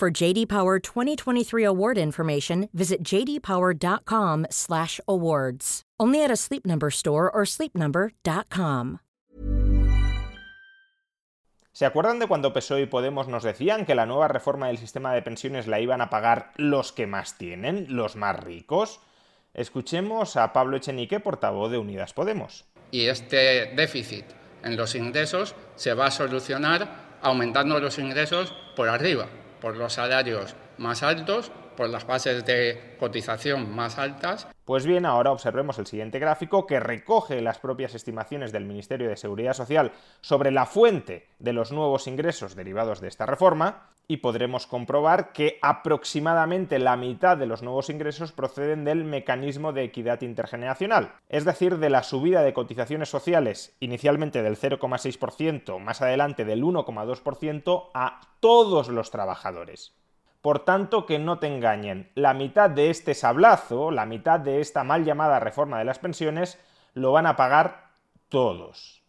For JD Power 2023 award information, visit jdpower.com/awards. Only at a Sleep Number store or sleepnumber.com. ¿Se acuerdan de cuando PSOE y Podemos nos decían que la nueva reforma del sistema de pensiones la iban a pagar los que más tienen, los más ricos? Escuchemos a Pablo Echenique, portavoz de Unidas Podemos. Y este déficit en los ingresos se va a solucionar aumentando los ingresos por arriba, por los salarios más altos, por las bases de cotización más altas. Pues bien, ahora observemos el siguiente gráfico que recoge las propias estimaciones del Ministerio de Seguridad Social sobre la fuente de los nuevos ingresos derivados de esta reforma y podremos comprobar que aproximadamente la mitad de los nuevos ingresos proceden del mecanismo de equidad intergeneracional, es decir, de la subida de cotizaciones sociales inicialmente del 0,6%, más adelante del 1,2% a todos los trabajadores. Por tanto, que no te engañen, la mitad de este sablazo, la mitad de esta mal llamada reforma de las pensiones, lo van a pagar todos.